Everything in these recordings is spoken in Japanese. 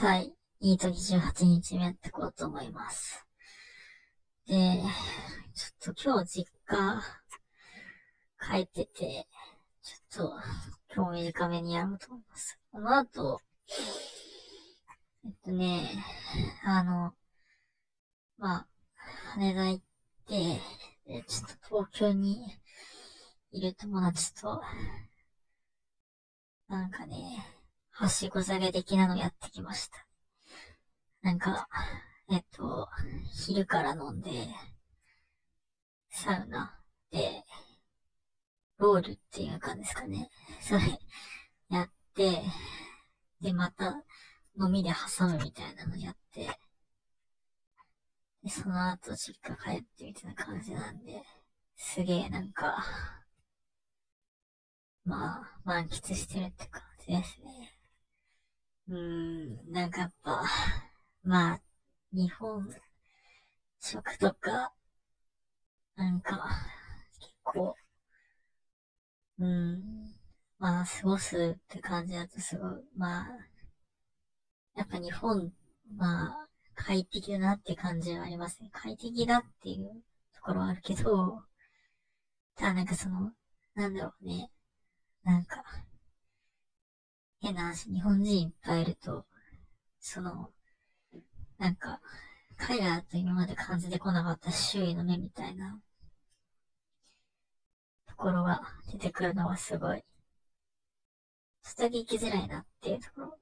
はい。ニート28日目やってこうと思います。で、ちょっと今日実家帰ってて、ちょっと今日短めにやろうと思います。この後、えっとね、あの、まあ、羽田行って、で、ちょっと東京にいる友達と、なんかね、はしご下げ的なのやってきました。なんか、えっと、昼から飲んで、サウナで、ロールっていうかですかね。それ、やって、で、また、飲みで挟むみたいなのやって、で、その後実家帰ってみたいな感じなんで、すげえなんか、まあ、満喫してるって感じですね。うーん、なんかやっぱ、まあ、日本食とか、なんか、結構、うん、まあ、過ごすって感じだとすごい、まあ、やっぱ日本、まあ、快適だなって感じはありますね。快適だっていうところはあるけど、ただなんかその、なんだろうね。なんか、変な話、日本人いっぱいいると、その、なんか、彼らと今まで感じてこなかった周囲の目みたいな、ところが出てくるのはすごい、ちょっとだけ生きづらいなっていうところ。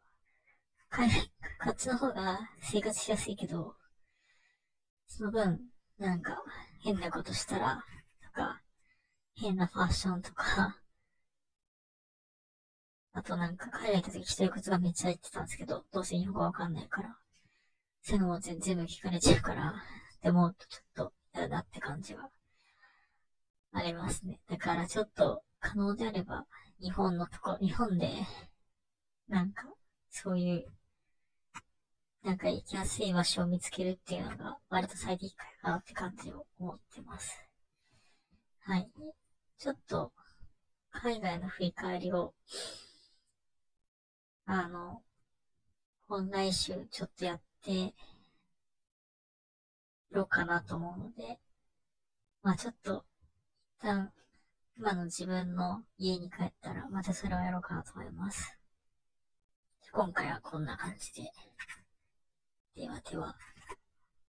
海外、こっちの方が生活しやすいけど、その分、なんか、変なことしたら、とか、変なファッションとか、あとなんか海外行った時一人靴がめっちゃ言ってたんですけど、どうせ日本語わかんないから、そういうのも全部聞かれちゃうから、でもちょっと嫌だって感じはありますね。だからちょっと可能であれば、日本のとこ、日本で、なんか、そういう、なんか行きやすい場所を見つけるっていうのが、割と最適解かなって感じを思ってます。はい。ちょっと、海外の振り返りをあの、本来週ちょっとやってろうかなと思うので、まあちょっと、一旦、今の自分の家に帰ったら、またそれをやろうかなと思います。今回はこんな感じで。ではでは。